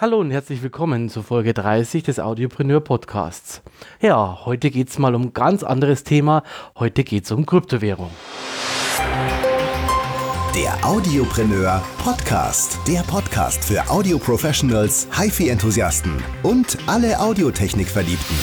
Hallo und herzlich willkommen zu Folge 30 des Audiopreneur Podcasts. Ja, heute geht es mal um ein ganz anderes Thema. Heute geht es um Kryptowährung. Der Audiopreneur Podcast. Der Podcast für Audioprofessionals, HiFi-Enthusiasten und alle Audiotechnik-Verliebten.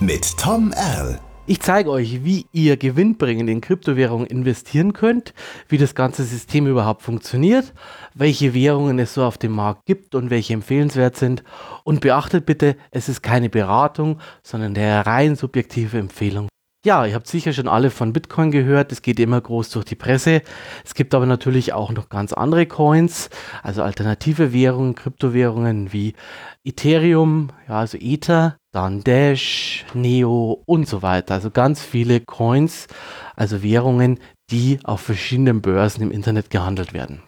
Mit Tom Erl. Ich zeige euch, wie ihr gewinnbringend in Kryptowährungen investieren könnt, wie das ganze System überhaupt funktioniert, welche Währungen es so auf dem Markt gibt und welche empfehlenswert sind. Und beachtet bitte, es ist keine Beratung, sondern eine rein subjektive Empfehlung. Ja, ihr habt sicher schon alle von Bitcoin gehört. Es geht immer groß durch die Presse. Es gibt aber natürlich auch noch ganz andere Coins, also alternative Währungen, Kryptowährungen wie Ethereum, ja, also Ether, dann Dash, Neo und so weiter. Also ganz viele Coins, also Währungen, die auf verschiedenen Börsen im Internet gehandelt werden.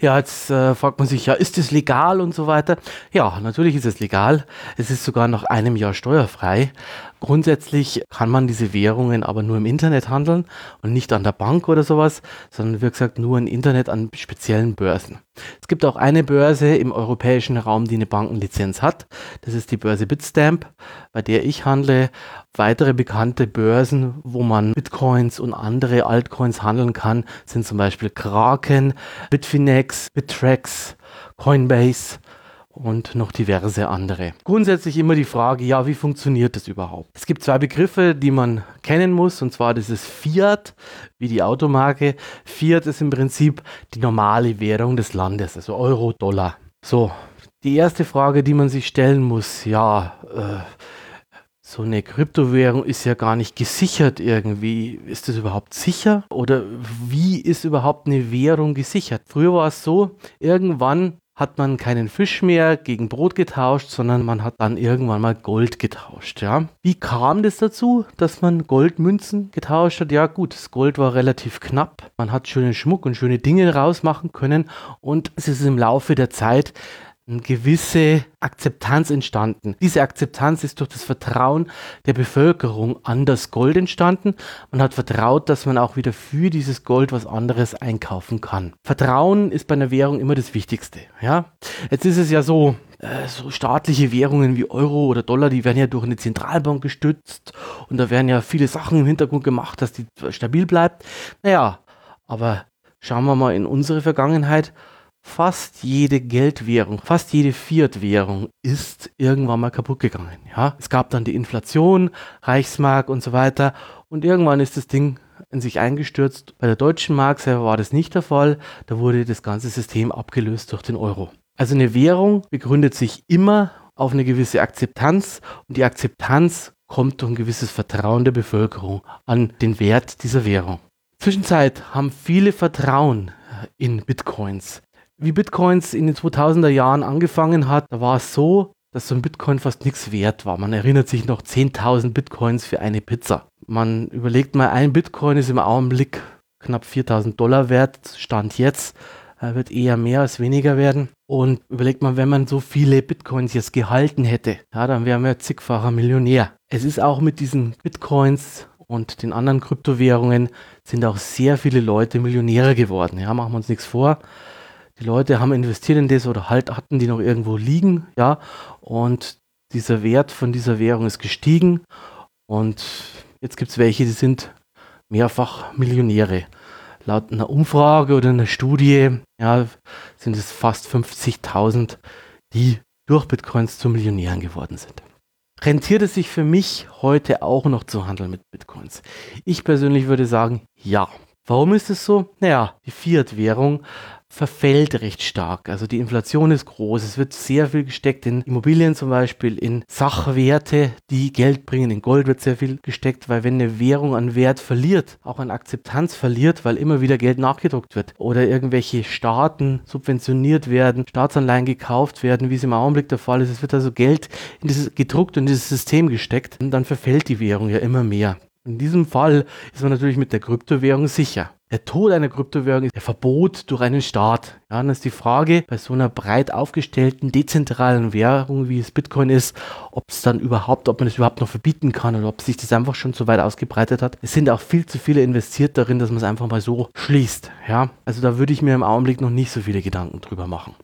Ja, jetzt äh, fragt man sich, ja, ist es legal und so weiter? Ja, natürlich ist es legal. Es ist sogar nach einem Jahr steuerfrei. Grundsätzlich kann man diese Währungen aber nur im Internet handeln und nicht an der Bank oder sowas, sondern wie gesagt nur im Internet an speziellen Börsen. Es gibt auch eine Börse im europäischen Raum, die eine Bankenlizenz hat. Das ist die Börse Bitstamp, bei der ich handle. Weitere bekannte Börsen, wo man Bitcoins und andere Altcoins handeln kann, sind zum Beispiel Kraken, Bitfinex, Bittrex, Coinbase und noch diverse andere. Grundsätzlich immer die Frage, ja, wie funktioniert das überhaupt? Es gibt zwei Begriffe, die man kennen muss, und zwar das ist Fiat, wie die Automarke. Fiat ist im Prinzip die normale Währung des Landes, also Euro, Dollar. So, die erste Frage, die man sich stellen muss, ja, äh, so eine Kryptowährung ist ja gar nicht gesichert irgendwie. Ist das überhaupt sicher? Oder wie ist überhaupt eine Währung gesichert? Früher war es so, irgendwann hat man keinen Fisch mehr gegen Brot getauscht, sondern man hat dann irgendwann mal Gold getauscht. Ja. Wie kam das dazu, dass man Goldmünzen getauscht hat? Ja gut, das Gold war relativ knapp. Man hat schönen Schmuck und schöne Dinge rausmachen können und es ist im Laufe der Zeit eine gewisse Akzeptanz entstanden. Diese Akzeptanz ist durch das Vertrauen der Bevölkerung an das Gold entstanden. Man hat vertraut, dass man auch wieder für dieses Gold was anderes einkaufen kann. Vertrauen ist bei einer Währung immer das Wichtigste. Ja? Jetzt ist es ja so, äh, so staatliche Währungen wie Euro oder Dollar, die werden ja durch eine Zentralbank gestützt und da werden ja viele Sachen im Hintergrund gemacht, dass die stabil bleibt. Naja, aber schauen wir mal in unsere Vergangenheit fast jede Geldwährung, fast jede Fiat-Währung ist irgendwann mal kaputt gegangen. Ja? Es gab dann die Inflation, Reichsmark und so weiter und irgendwann ist das Ding in sich eingestürzt. Bei der deutschen Mark selber war das nicht der Fall. Da wurde das ganze System abgelöst durch den Euro. Also eine Währung begründet sich immer auf eine gewisse Akzeptanz und die Akzeptanz kommt durch ein gewisses Vertrauen der Bevölkerung an den Wert dieser Währung. Zwischenzeit haben viele Vertrauen in Bitcoins wie Bitcoins in den 2000er Jahren angefangen hat, da war es so, dass so ein Bitcoin fast nichts wert war. Man erinnert sich noch 10.000 Bitcoins für eine Pizza. Man überlegt mal, ein Bitcoin ist im Augenblick knapp 4.000 Dollar wert, Stand jetzt. Er wird eher mehr als weniger werden. Und überlegt mal, wenn man so viele Bitcoins jetzt gehalten hätte, ja, dann wären wir zigfacher Millionär. Es ist auch mit diesen Bitcoins und den anderen Kryptowährungen sind auch sehr viele Leute Millionäre geworden. Ja, machen wir uns nichts vor die Leute haben investiert in das oder halt hatten die noch irgendwo liegen, ja, und dieser Wert von dieser Währung ist gestiegen und jetzt gibt es welche, die sind mehrfach Millionäre. Laut einer Umfrage oder einer Studie ja, sind es fast 50.000, die durch Bitcoins zu Millionären geworden sind. Rentiert es sich für mich heute auch noch zu handeln mit Bitcoins? Ich persönlich würde sagen, ja. Warum ist es so? Naja, die Fiat-Währung verfällt recht stark. Also die Inflation ist groß. Es wird sehr viel gesteckt in Immobilien zum Beispiel, in Sachwerte, die Geld bringen. In Gold wird sehr viel gesteckt, weil wenn eine Währung an Wert verliert, auch an Akzeptanz verliert, weil immer wieder Geld nachgedruckt wird oder irgendwelche Staaten subventioniert werden, Staatsanleihen gekauft werden, wie es im Augenblick der Fall ist. Es wird also Geld in dieses gedruckt und in dieses System gesteckt und dann verfällt die Währung ja immer mehr. In diesem Fall ist man natürlich mit der Kryptowährung sicher. Der Tod einer Kryptowährung ist der Verbot durch einen Staat. Ja, dann ist die Frage bei so einer breit aufgestellten, dezentralen Währung, wie es Bitcoin ist, ob es dann überhaupt, ob man es überhaupt noch verbieten kann oder ob sich das einfach schon so weit ausgebreitet hat. Es sind auch viel zu viele investiert darin, dass man es einfach mal so schließt. Ja, also da würde ich mir im Augenblick noch nicht so viele Gedanken drüber machen.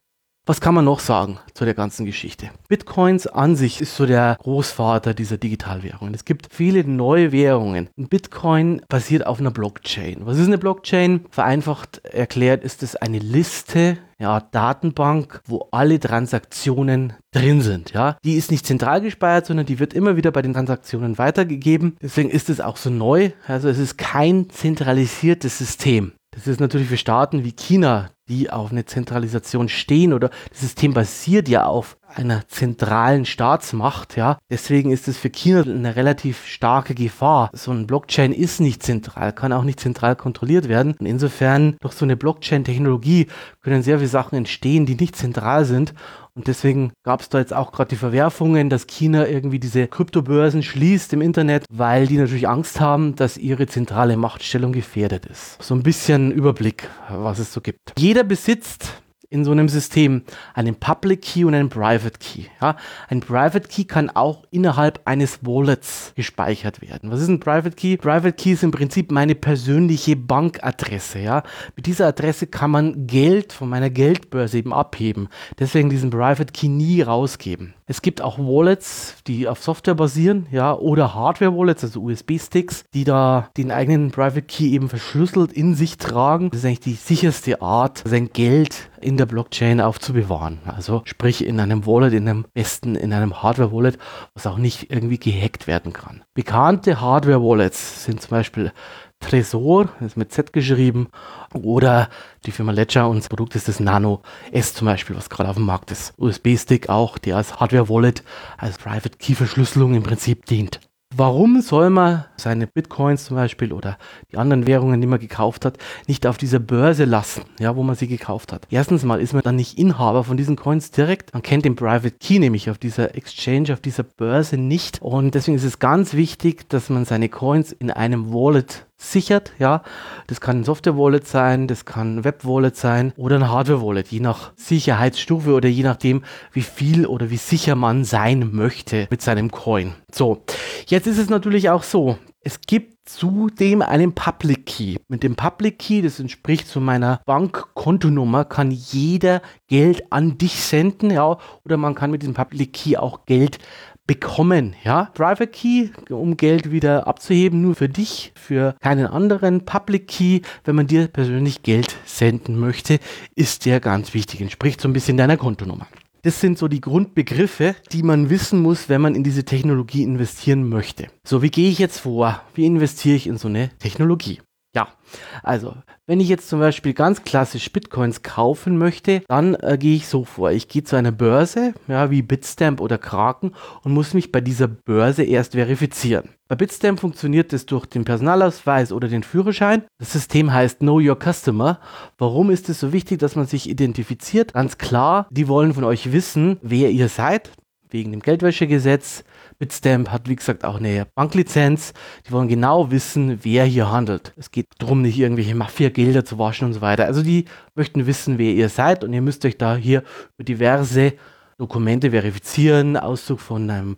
Was kann man noch sagen zu der ganzen Geschichte? Bitcoins an sich ist so der Großvater dieser Digitalwährungen. Es gibt viele neue Währungen. Bitcoin basiert auf einer Blockchain. Was ist eine Blockchain? Vereinfacht erklärt ist es eine Liste, ja, Datenbank, wo alle Transaktionen drin sind. Ja, die ist nicht zentral gespeichert, sondern die wird immer wieder bei den Transaktionen weitergegeben. Deswegen ist es auch so neu. Also es ist kein zentralisiertes System. Das ist natürlich für Staaten wie China, die auf eine Zentralisation stehen oder das System basiert ja auf einer zentralen Staatsmacht, ja. Deswegen ist es für China eine relativ starke Gefahr. So ein Blockchain ist nicht zentral, kann auch nicht zentral kontrolliert werden. Und insofern durch so eine Blockchain-Technologie können sehr viele Sachen entstehen, die nicht zentral sind und deswegen gab es da jetzt auch gerade die Verwerfungen, dass China irgendwie diese Kryptobörsen schließt im Internet, weil die natürlich Angst haben, dass ihre zentrale Machtstellung gefährdet ist. So ein bisschen Überblick, was es so gibt. Jeder besitzt in so einem System einen Public Key und einen Private Key. Ja, ein Private Key kann auch innerhalb eines Wallets gespeichert werden. Was ist ein Private Key? Private Key ist im Prinzip meine persönliche Bankadresse. Ja, mit dieser Adresse kann man Geld von meiner Geldbörse eben abheben. Deswegen diesen Private Key nie rausgeben. Es gibt auch Wallets, die auf Software basieren, ja, oder Hardware-Wallets, also USB-Sticks, die da den eigenen Private Key eben verschlüsselt in sich tragen. Das ist eigentlich die sicherste Art, sein Geld in der Blockchain aufzubewahren. Also sprich in einem Wallet, in einem besten, in einem Hardware-Wallet, was auch nicht irgendwie gehackt werden kann. Bekannte Hardware-Wallets sind zum Beispiel Tresor, ist mit Z geschrieben, oder die Firma Ledger und das Produkt ist das Nano S zum Beispiel, was gerade auf dem Markt ist. USB-Stick auch, der als Hardware-Wallet, als Private Key-Verschlüsselung im Prinzip dient. Warum soll man seine Bitcoins zum Beispiel oder die anderen Währungen, die man gekauft hat, nicht auf dieser Börse lassen, ja, wo man sie gekauft hat? Erstens mal ist man dann nicht Inhaber von diesen Coins direkt. Man kennt den Private Key nämlich auf dieser Exchange, auf dieser Börse nicht. Und deswegen ist es ganz wichtig, dass man seine Coins in einem Wallet sichert, ja. Das kann ein Software-Wallet sein, das kann ein Web-Wallet sein oder ein Hardware-Wallet, je nach Sicherheitsstufe oder je nachdem, wie viel oder wie sicher man sein möchte mit seinem Coin. So, jetzt ist es natürlich auch so, es gibt zudem einen Public Key. Mit dem Public Key, das entspricht zu meiner Bankkontonummer, kann jeder Geld an dich senden, ja, oder man kann mit diesem Public Key auch Geld bekommen, ja. Private Key, um Geld wieder abzuheben, nur für dich, für keinen anderen. Public Key, wenn man dir persönlich Geld senden möchte, ist der ganz wichtig, entspricht so ein bisschen deiner Kontonummer. Das sind so die Grundbegriffe, die man wissen muss, wenn man in diese Technologie investieren möchte. So, wie gehe ich jetzt vor? Wie investiere ich in so eine Technologie? Ja, also, wenn ich jetzt zum Beispiel ganz klassisch Bitcoins kaufen möchte, dann äh, gehe ich so vor. Ich gehe zu einer Börse, ja, wie Bitstamp oder Kraken und muss mich bei dieser Börse erst verifizieren. Bei Bitstamp funktioniert es durch den Personalausweis oder den Führerschein. Das System heißt Know Your Customer. Warum ist es so wichtig, dass man sich identifiziert? Ganz klar, die wollen von euch wissen, wer ihr seid, wegen dem Geldwäschegesetz. Bitstamp hat, wie gesagt, auch eine Banklizenz. Die wollen genau wissen, wer hier handelt. Es geht darum, nicht irgendwelche Mafia-Gelder zu waschen und so weiter. Also die möchten wissen, wer ihr seid und ihr müsst euch da hier über diverse Dokumente verifizieren, Auszug von einem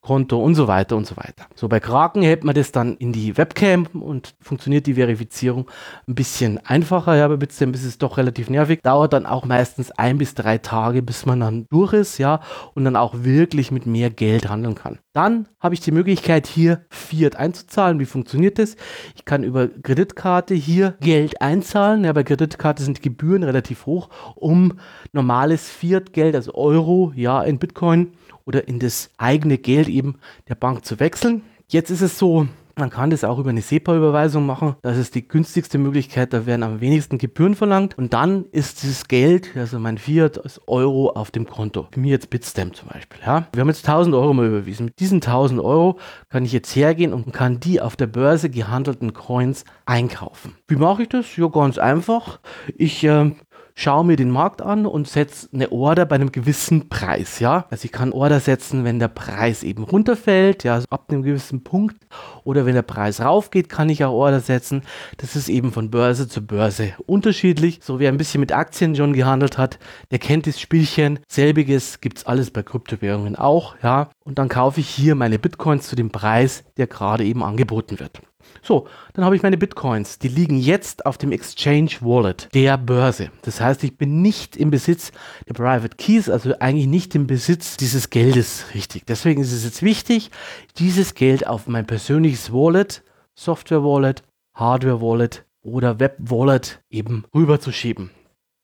Bankkonto und so weiter und so weiter. So bei Kraken hält man das dann in die Webcam und funktioniert die Verifizierung ein bisschen einfacher. Ja, bei Bitstamp ist es doch relativ nervig. Dauert dann auch meistens ein bis drei Tage, bis man dann durch ist, ja, und dann auch wirklich mit mehr Geld handeln kann. Dann habe ich die Möglichkeit, hier Fiat einzuzahlen. Wie funktioniert das? Ich kann über Kreditkarte hier Geld einzahlen. Ja, bei Kreditkarte sind die Gebühren relativ hoch, um normales Fiat-Geld, also Euro, ja, in Bitcoin oder in das eigene Geld eben der Bank zu wechseln. Jetzt ist es so, man kann das auch über eine SEPA-Überweisung machen. Das ist die günstigste Möglichkeit. Da werden am wenigsten Gebühren verlangt. Und dann ist dieses Geld, also mein Fiat, als Euro auf dem Konto. Für mich jetzt Bitstamp zum Beispiel. Ja. Wir haben jetzt 1000 Euro mal überwiesen. Mit diesen 1000 Euro kann ich jetzt hergehen und kann die auf der Börse gehandelten Coins einkaufen. Wie mache ich das? Ja, ganz einfach. Ich äh, schaue mir den Markt an und setze eine Order bei einem gewissen Preis, ja. Also ich kann Order setzen, wenn der Preis eben runterfällt, ja, also ab einem gewissen Punkt. Oder wenn der Preis raufgeht, kann ich auch Order setzen. Das ist eben von Börse zu Börse unterschiedlich. So wer ein bisschen mit Aktien schon gehandelt hat, der kennt das Spielchen. Selbiges gibt es alles bei Kryptowährungen auch, ja. Und dann kaufe ich hier meine Bitcoins zu dem Preis, der gerade eben angeboten wird. So, dann habe ich meine Bitcoins. Die liegen jetzt auf dem Exchange Wallet der Börse. Das heißt, ich bin nicht im Besitz der Private Keys, also eigentlich nicht im Besitz dieses Geldes, richtig. Deswegen ist es jetzt wichtig, dieses Geld auf mein persönliches Wallet, Software Wallet, Hardware Wallet oder Web Wallet eben rüberzuschieben.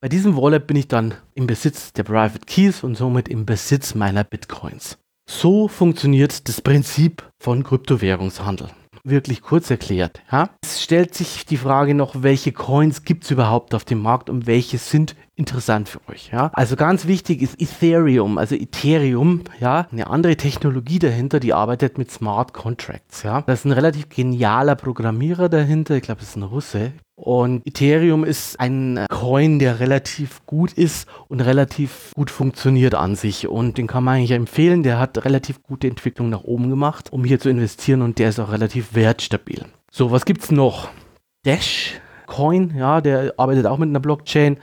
Bei diesem Wallet bin ich dann im Besitz der Private Keys und somit im Besitz meiner Bitcoins. So funktioniert das Prinzip von Kryptowährungshandel wirklich kurz erklärt. Ja? Es stellt sich die Frage noch, welche Coins gibt es überhaupt auf dem Markt und welche sind interessant für euch. Ja? Also ganz wichtig ist Ethereum, also Ethereum, ja, eine andere Technologie dahinter, die arbeitet mit Smart Contracts. Ja? Da ist ein relativ genialer Programmierer dahinter, ich glaube, das ist ein Russe, und Ethereum ist ein Coin, der relativ gut ist und relativ gut funktioniert an sich. Und den kann man eigentlich empfehlen. Der hat relativ gute Entwicklung nach oben gemacht, um hier zu investieren. Und der ist auch relativ wertstabil. So, was gibt's noch? Dash Coin, ja, der arbeitet auch mit einer Blockchain.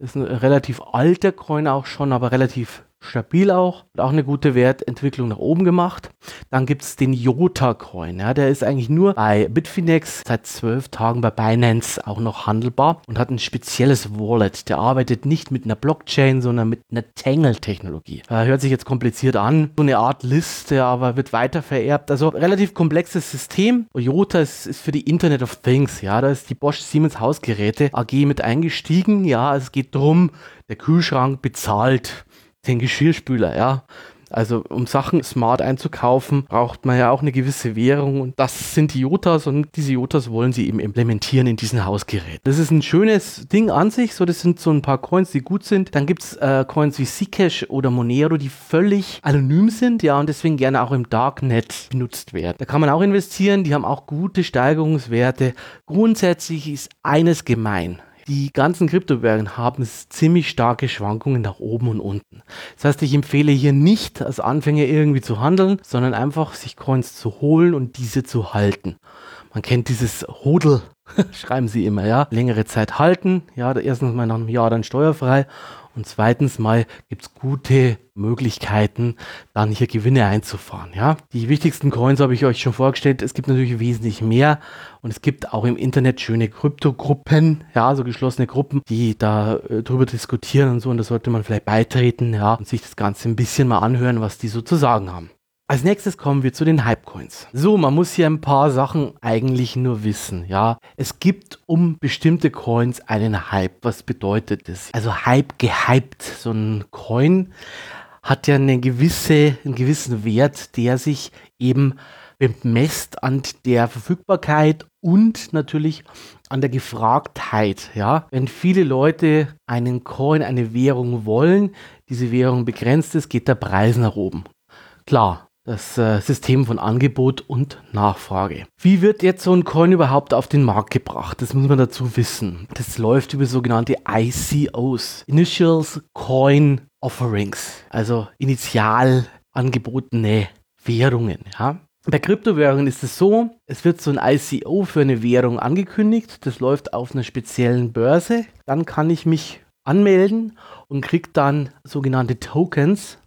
Ist ein relativ alter Coin auch schon, aber relativ stabil auch, hat auch eine gute Wertentwicklung nach oben gemacht. Dann gibt es den Jota Coin, ja, der ist eigentlich nur bei Bitfinex seit zwölf Tagen bei Binance auch noch handelbar und hat ein spezielles Wallet. Der arbeitet nicht mit einer Blockchain, sondern mit einer Tangle-Technologie. Äh, hört sich jetzt kompliziert an, so eine Art Liste, aber wird weiter vererbt. Also relativ komplexes System. Jota ist, ist für die Internet of Things, ja, da ist die Bosch Siemens Hausgeräte AG mit eingestiegen. Ja, es geht darum, der Kühlschrank bezahlt den Geschirrspüler, ja. Also um Sachen smart einzukaufen, braucht man ja auch eine gewisse Währung und das sind die Jotas und diese Jotas wollen sie eben implementieren in diesen Hausgerät. Das ist ein schönes Ding an sich, so das sind so ein paar Coins, die gut sind. Dann gibt es äh, Coins wie Zcash oder Monero, die völlig anonym sind, ja, und deswegen gerne auch im Darknet benutzt werden. Da kann man auch investieren, die haben auch gute Steigerungswerte. Grundsätzlich ist eines gemein die ganzen Kryptowährungen haben ziemlich starke Schwankungen nach oben und unten. Das heißt, ich empfehle hier nicht als Anfänger irgendwie zu handeln, sondern einfach sich Coins zu holen und diese zu halten. Man kennt dieses Hodel, schreiben sie immer, ja. Längere Zeit halten, ja, erstens mal nach einem Jahr dann steuerfrei und zweitens mal gibt es gute Möglichkeiten, dann hier Gewinne einzufahren. Ja? Die wichtigsten Coins habe ich euch schon vorgestellt. Es gibt natürlich wesentlich mehr und es gibt auch im Internet schöne Kryptogruppen, ja, so geschlossene Gruppen, die da äh, drüber diskutieren und so. Und da sollte man vielleicht beitreten, ja, und sich das Ganze ein bisschen mal anhören, was die so zu sagen haben. Als nächstes kommen wir zu den Hypecoins. So, man muss hier ein paar Sachen eigentlich nur wissen, ja. Es gibt um bestimmte Coins einen Hype. Was bedeutet das? Also Hype gehypt. So ein Coin hat ja eine gewisse, einen gewissen Wert, der sich eben bemisst an der Verfügbarkeit und natürlich an der Gefragtheit, ja. Wenn viele Leute einen Coin, eine Währung wollen, diese Währung begrenzt ist, geht der Preis nach oben. Klar, das äh, System von Angebot und Nachfrage. Wie wird jetzt so ein Coin überhaupt auf den Markt gebracht? Das muss man dazu wissen. Das läuft über sogenannte ICOs, Initials Coin Offerings, also initial angebotene Währungen. Ja? Bei Kryptowährungen ist es so, es wird so ein ICO für eine Währung angekündigt, das läuft auf einer speziellen Börse, dann kann ich mich anmelden und kriege dann sogenannte Tokens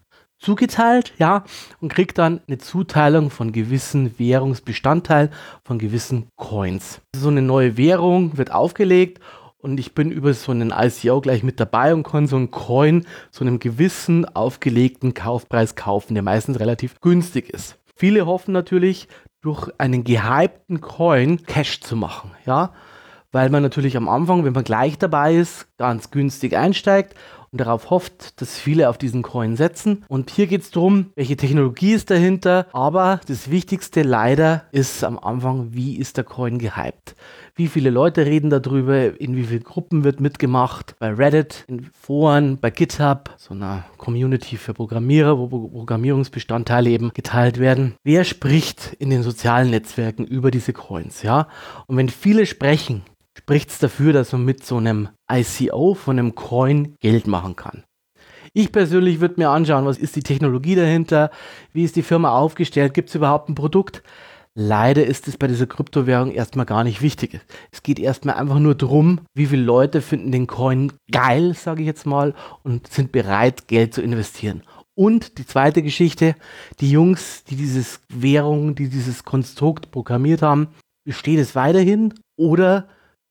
zugeteilt, ja, und kriegt dann eine Zuteilung von gewissen Währungsbestandteilen, von gewissen Coins. So eine neue Währung wird aufgelegt und ich bin über so einen ICO gleich mit dabei und kann so einen Coin zu einem gewissen aufgelegten Kaufpreis kaufen, der meistens relativ günstig ist. Viele hoffen natürlich, durch einen gehypten Coin Cash zu machen, ja, weil man natürlich am Anfang, wenn man gleich dabei ist, ganz günstig einsteigt und darauf hofft, dass viele auf diesen Coin setzen. Und hier geht es darum, welche Technologie ist dahinter. Aber das Wichtigste leider ist am Anfang, wie ist der Coin gehypt? Wie viele Leute reden darüber? In wie vielen Gruppen wird mitgemacht? Bei Reddit, in Foren, bei GitHub, so einer Community für Programmierer, wo Programmierungsbestandteile eben geteilt werden. Wer spricht in den sozialen Netzwerken über diese Coins? Ja? Und wenn viele sprechen, spricht es dafür, dass man mit so einem ICO von einem Coin Geld machen kann. Ich persönlich würde mir anschauen, was ist die Technologie dahinter, wie ist die Firma aufgestellt, gibt es überhaupt ein Produkt. Leider ist es bei dieser Kryptowährung erstmal gar nicht wichtig. Es geht erstmal einfach nur darum, wie viele Leute finden den Coin geil, sage ich jetzt mal, und sind bereit, Geld zu investieren. Und die zweite Geschichte, die Jungs, die dieses Währung, die dieses Konstrukt programmiert haben, besteht es weiterhin oder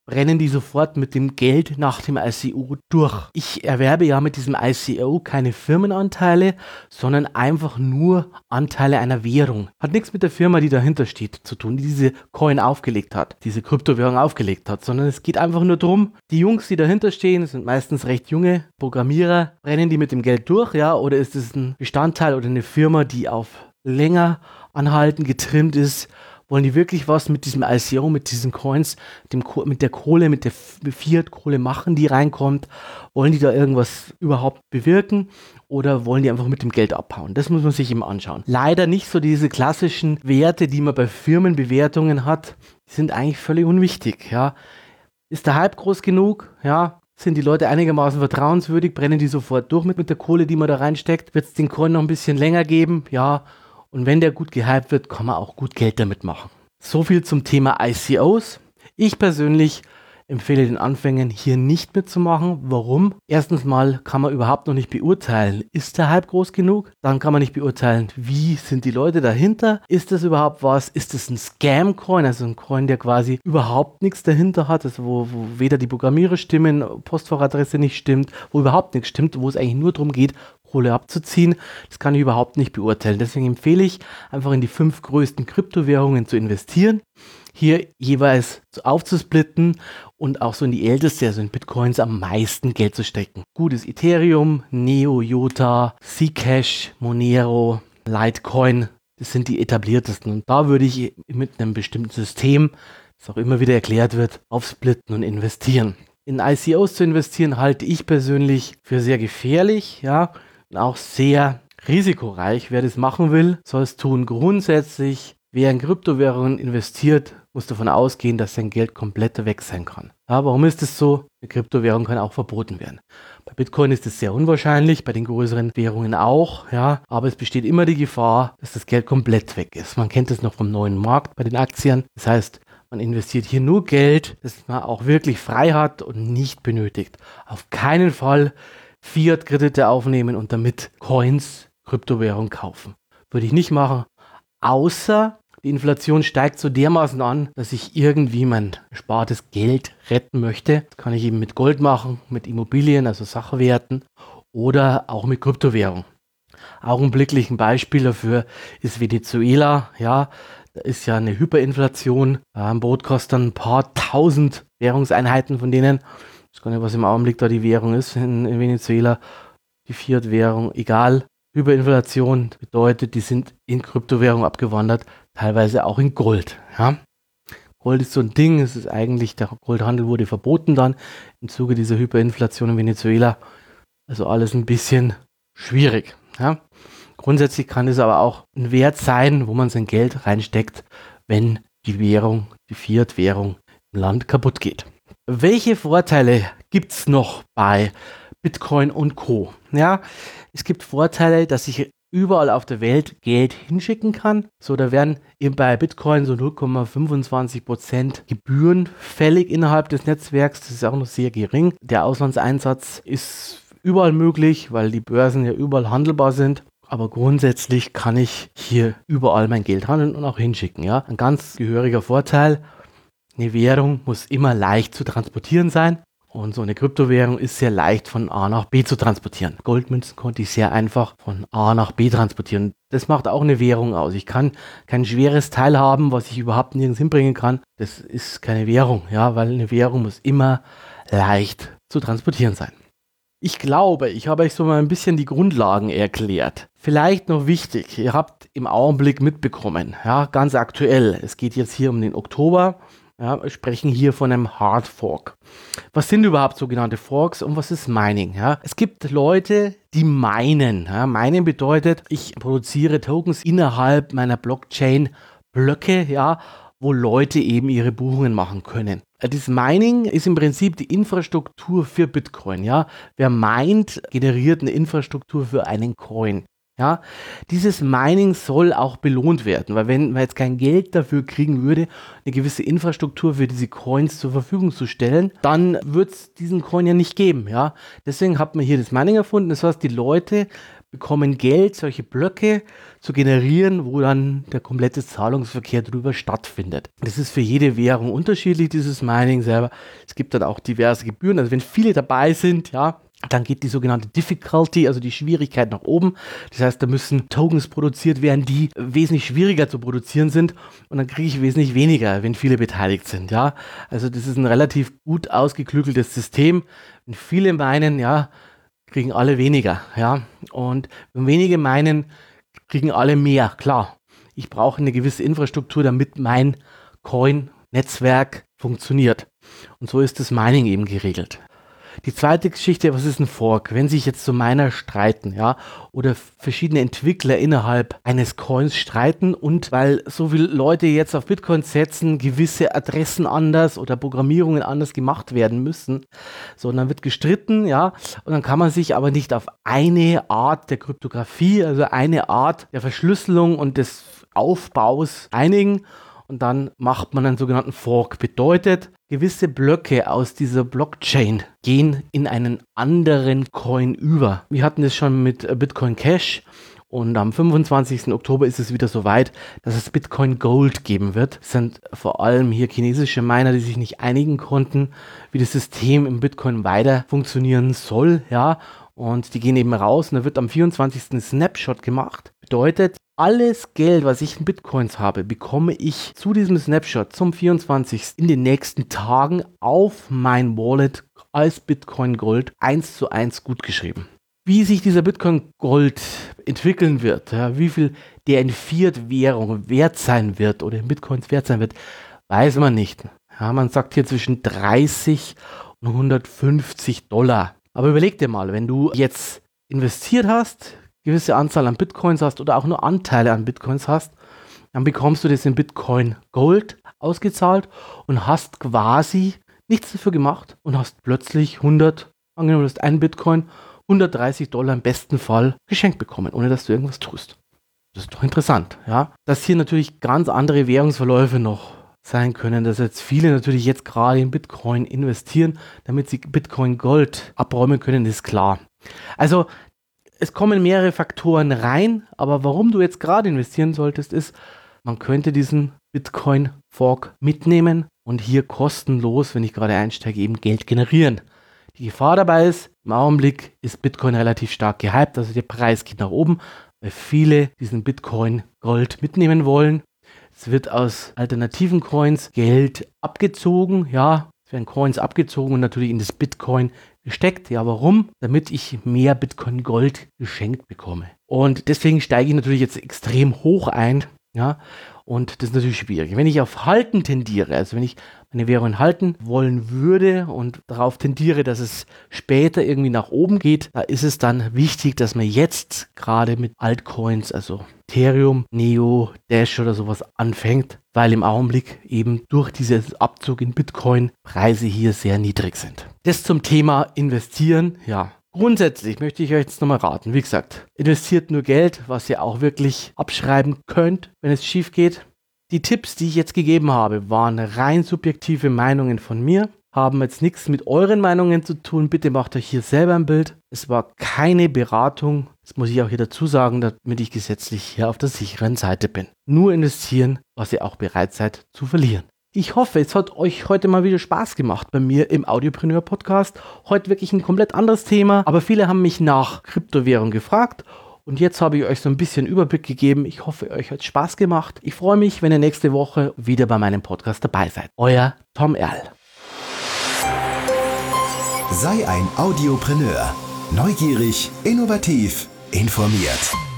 brennen die sofort mit dem Geld nach dem ICO durch. Ich erwerbe ja mit diesem ICO keine Firmenanteile, sondern einfach nur Anteile einer Währung. Hat nichts mit der Firma, die dahinter steht, zu tun, die diese Coin aufgelegt hat, diese Kryptowährung aufgelegt hat, sondern es geht einfach nur darum, die Jungs, die dahinter stehen, sind meistens recht junge Programmierer, brennen die mit dem Geld durch, ja, oder ist es ein Bestandteil oder eine Firma, die auf länger anhalten getrimmt ist wollen die wirklich was mit diesem ICO, mit diesen Coins, dem, mit der Kohle, mit der Fiat-Kohle machen, die reinkommt? Wollen die da irgendwas überhaupt bewirken oder wollen die einfach mit dem Geld abhauen? Das muss man sich eben anschauen. Leider nicht so diese klassischen Werte, die man bei Firmenbewertungen hat, die sind eigentlich völlig unwichtig. Ja. Ist der Hype groß genug? Ja, sind die Leute einigermaßen vertrauenswürdig? Brennen die sofort durch mit, mit der Kohle, die man da reinsteckt? Wird es den Coin noch ein bisschen länger geben? Ja, und wenn der gut gehypt wird, kann man auch gut Geld damit machen. So viel zum Thema ICOs. Ich persönlich empfehle den Anfängern hier nicht mitzumachen. Warum? Erstens mal kann man überhaupt noch nicht beurteilen, ist der Hype groß genug? Dann kann man nicht beurteilen, wie sind die Leute dahinter? Ist das überhaupt was? Ist das ein Scam-Coin, also ein Coin, der quasi überhaupt nichts dahinter hat, also wo, wo weder die Programmierer stimmen, Postfachadresse nicht stimmt, wo überhaupt nichts stimmt, wo es eigentlich nur darum geht, Kohle abzuziehen. Das kann ich überhaupt nicht beurteilen. Deswegen empfehle ich, einfach in die fünf größten Kryptowährungen zu investieren. Hier jeweils aufzusplitten und auch so in die älteste, also in Bitcoins, am meisten Geld zu stecken. Gutes Ethereum, Neo, Jota, Zcash, Monero, Litecoin. Das sind die etabliertesten. Und da würde ich mit einem bestimmten System, das auch immer wieder erklärt wird, aufsplitten und investieren. In ICOs zu investieren halte ich persönlich für sehr gefährlich, ja auch sehr risikoreich. Wer das machen will, soll es tun. Grundsätzlich, wer in Kryptowährungen investiert, muss davon ausgehen, dass sein Geld komplett weg sein kann. Ja, warum ist es so? Eine Kryptowährung kann auch verboten werden. Bei Bitcoin ist es sehr unwahrscheinlich, bei den größeren Währungen auch, ja, aber es besteht immer die Gefahr, dass das Geld komplett weg ist. Man kennt es noch vom neuen Markt bei den Aktien. Das heißt, man investiert hier nur Geld, das man auch wirklich frei hat und nicht benötigt. Auf keinen Fall Fiat-Kredite aufnehmen und damit Coins, Kryptowährung kaufen. Würde ich nicht machen, außer die Inflation steigt so dermaßen an, dass ich irgendwie mein spartes Geld retten möchte. Das kann ich eben mit Gold machen, mit Immobilien, also Sachwerten oder auch mit Kryptowährung. Augenblicklich ein Beispiel dafür ist Venezuela. Ja, da ist ja eine Hyperinflation. Ein Boot kostet ein paar tausend Währungseinheiten von denen. Ich weiß gar nicht, was im Augenblick da die Währung ist in, in Venezuela. Die Fiat-Währung, egal. Hyperinflation bedeutet, die sind in Kryptowährung abgewandert, teilweise auch in Gold. Ja? Gold ist so ein Ding, es ist eigentlich, der Goldhandel wurde verboten dann im Zuge dieser Hyperinflation in Venezuela. Also alles ein bisschen schwierig. Ja? Grundsätzlich kann es aber auch ein Wert sein, wo man sein Geld reinsteckt, wenn die Währung, die Fiat-Währung im Land kaputt geht. Welche Vorteile gibt es noch bei Bitcoin und Co? Ja, es gibt Vorteile, dass ich überall auf der Welt Geld hinschicken kann. So, da werden eben bei Bitcoin so 0,25% Gebühren fällig innerhalb des Netzwerks. Das ist auch noch sehr gering. Der Auslandseinsatz ist überall möglich, weil die Börsen ja überall handelbar sind. Aber grundsätzlich kann ich hier überall mein Geld handeln und auch hinschicken. Ja, ein ganz gehöriger Vorteil. Eine Währung muss immer leicht zu transportieren sein. Und so eine Kryptowährung ist sehr leicht von A nach B zu transportieren. Goldmünzen konnte ich sehr einfach von A nach B transportieren. Das macht auch eine Währung aus. Ich kann kein schweres Teil haben, was ich überhaupt nirgends hinbringen kann. Das ist keine Währung, ja, weil eine Währung muss immer leicht zu transportieren sein. Ich glaube, ich habe euch so mal ein bisschen die Grundlagen erklärt. Vielleicht noch wichtig, ihr habt im Augenblick mitbekommen, ja, ganz aktuell. Es geht jetzt hier um den Oktober ja, wir sprechen hier von einem Hard Fork. Was sind überhaupt sogenannte Forks und was ist Mining? Ja? Es gibt Leute, die meinen. Ja? Meinen bedeutet, ich produziere Tokens innerhalb meiner Blockchain Blöcke, ja, wo Leute eben ihre Buchungen machen können. Das Mining ist im Prinzip die Infrastruktur für Bitcoin. Ja? Wer meint, generiert eine Infrastruktur für einen Coin. Ja, dieses Mining soll auch belohnt werden, weil wenn man jetzt kein Geld dafür kriegen würde, eine gewisse Infrastruktur für diese Coins zur Verfügung zu stellen, dann wird es diesen Coin ja nicht geben. Ja, deswegen hat man hier das Mining erfunden. Das heißt, die Leute bekommen Geld, solche Blöcke zu generieren, wo dann der komplette Zahlungsverkehr drüber stattfindet. Das ist für jede Währung unterschiedlich, dieses Mining selber. Es gibt dann auch diverse Gebühren. Also wenn viele dabei sind, ja, dann geht die sogenannte Difficulty, also die Schwierigkeit nach oben. Das heißt, da müssen Tokens produziert werden, die wesentlich schwieriger zu produzieren sind. Und dann kriege ich wesentlich weniger, wenn viele beteiligt sind. Ja, also das ist ein relativ gut ausgeklügeltes System. Wenn viele meinen, ja, kriegen alle weniger. Ja, und wenn wenige meinen, kriegen alle mehr. Klar, ich brauche eine gewisse Infrastruktur, damit mein Coin-Netzwerk funktioniert. Und so ist das Mining eben geregelt. Die zweite Geschichte, was ist ein Fork? Wenn sich jetzt so Miner streiten, ja, oder verschiedene Entwickler innerhalb eines Coins streiten und weil so viele Leute jetzt auf Bitcoin setzen, gewisse Adressen anders oder Programmierungen anders gemacht werden müssen, sondern wird gestritten, ja, und dann kann man sich aber nicht auf eine Art der Kryptographie, also eine Art der Verschlüsselung und des Aufbaus einigen und dann macht man einen sogenannten Fork. Bedeutet, gewisse Blöcke aus dieser Blockchain gehen in einen anderen Coin über. Wir hatten es schon mit äh, Bitcoin Cash. Und am 25. Oktober ist es wieder soweit, dass es Bitcoin Gold geben wird. Es sind vor allem hier chinesische Miner, die sich nicht einigen konnten, wie das System im Bitcoin weiter funktionieren soll, ja. Und die gehen eben raus und da wird am 24. Snapshot gemacht. Bedeutet, alles Geld, was ich in Bitcoins habe, bekomme ich zu diesem Snapshot zum 24. in den nächsten Tagen auf mein Wallet als Bitcoin Gold 1 zu 1 gutgeschrieben. Wie sich dieser Bitcoin Gold entwickeln wird, ja, wie viel der in Fiat-Währung wert sein wird oder in Bitcoins wert sein wird, weiß man nicht. Ja, man sagt hier zwischen 30 und 150 Dollar. Aber überleg dir mal, wenn du jetzt investiert hast, gewisse Anzahl an Bitcoins hast oder auch nur Anteile an Bitcoins hast, dann bekommst du das in Bitcoin Gold ausgezahlt und hast quasi nichts dafür gemacht und hast plötzlich 100, angenommen du hast einen Bitcoin, 130 Dollar im besten Fall geschenkt bekommen, ohne dass du irgendwas tust. Das ist doch interessant, ja. Dass hier natürlich ganz andere Währungsverläufe noch sein können, dass jetzt viele natürlich jetzt gerade in Bitcoin investieren, damit sie Bitcoin Gold abräumen können, ist klar. Also es kommen mehrere Faktoren rein, aber warum du jetzt gerade investieren solltest, ist, man könnte diesen Bitcoin Fork mitnehmen und hier kostenlos, wenn ich gerade einsteige, eben Geld generieren. Die Gefahr dabei ist, im Augenblick ist Bitcoin relativ stark gehypt, also der Preis geht nach oben, weil viele diesen Bitcoin Gold mitnehmen wollen. Es wird aus alternativen Coins Geld abgezogen, ja, es werden Coins abgezogen und natürlich in das Bitcoin gesteckt. Ja, warum? Damit ich mehr Bitcoin Gold geschenkt bekomme. Und deswegen steige ich natürlich jetzt extrem hoch ein. Ja, und das ist natürlich schwierig. Wenn ich auf Halten tendiere, also wenn ich meine Währung halten wollen würde und darauf tendiere, dass es später irgendwie nach oben geht, da ist es dann wichtig, dass man jetzt gerade mit Altcoins, also Ethereum, Neo, Dash oder sowas anfängt, weil im Augenblick eben durch diesen Abzug in Bitcoin Preise hier sehr niedrig sind. Das zum Thema investieren, ja. Grundsätzlich möchte ich euch jetzt nochmal raten. Wie gesagt, investiert nur Geld, was ihr auch wirklich abschreiben könnt, wenn es schief geht. Die Tipps, die ich jetzt gegeben habe, waren rein subjektive Meinungen von mir, haben jetzt nichts mit euren Meinungen zu tun. Bitte macht euch hier selber ein Bild. Es war keine Beratung. Das muss ich auch hier dazu sagen, damit ich gesetzlich hier auf der sicheren Seite bin. Nur investieren, was ihr auch bereit seid zu verlieren. Ich hoffe, es hat euch heute mal wieder Spaß gemacht bei mir im Audiopreneur Podcast. Heute wirklich ein komplett anderes Thema, aber viele haben mich nach Kryptowährung gefragt und jetzt habe ich euch so ein bisschen Überblick gegeben. Ich hoffe, euch hat Spaß gemacht. Ich freue mich, wenn ihr nächste Woche wieder bei meinem Podcast dabei seid. Euer Tom Erl. Sei ein Audiopreneur. Neugierig, innovativ, informiert.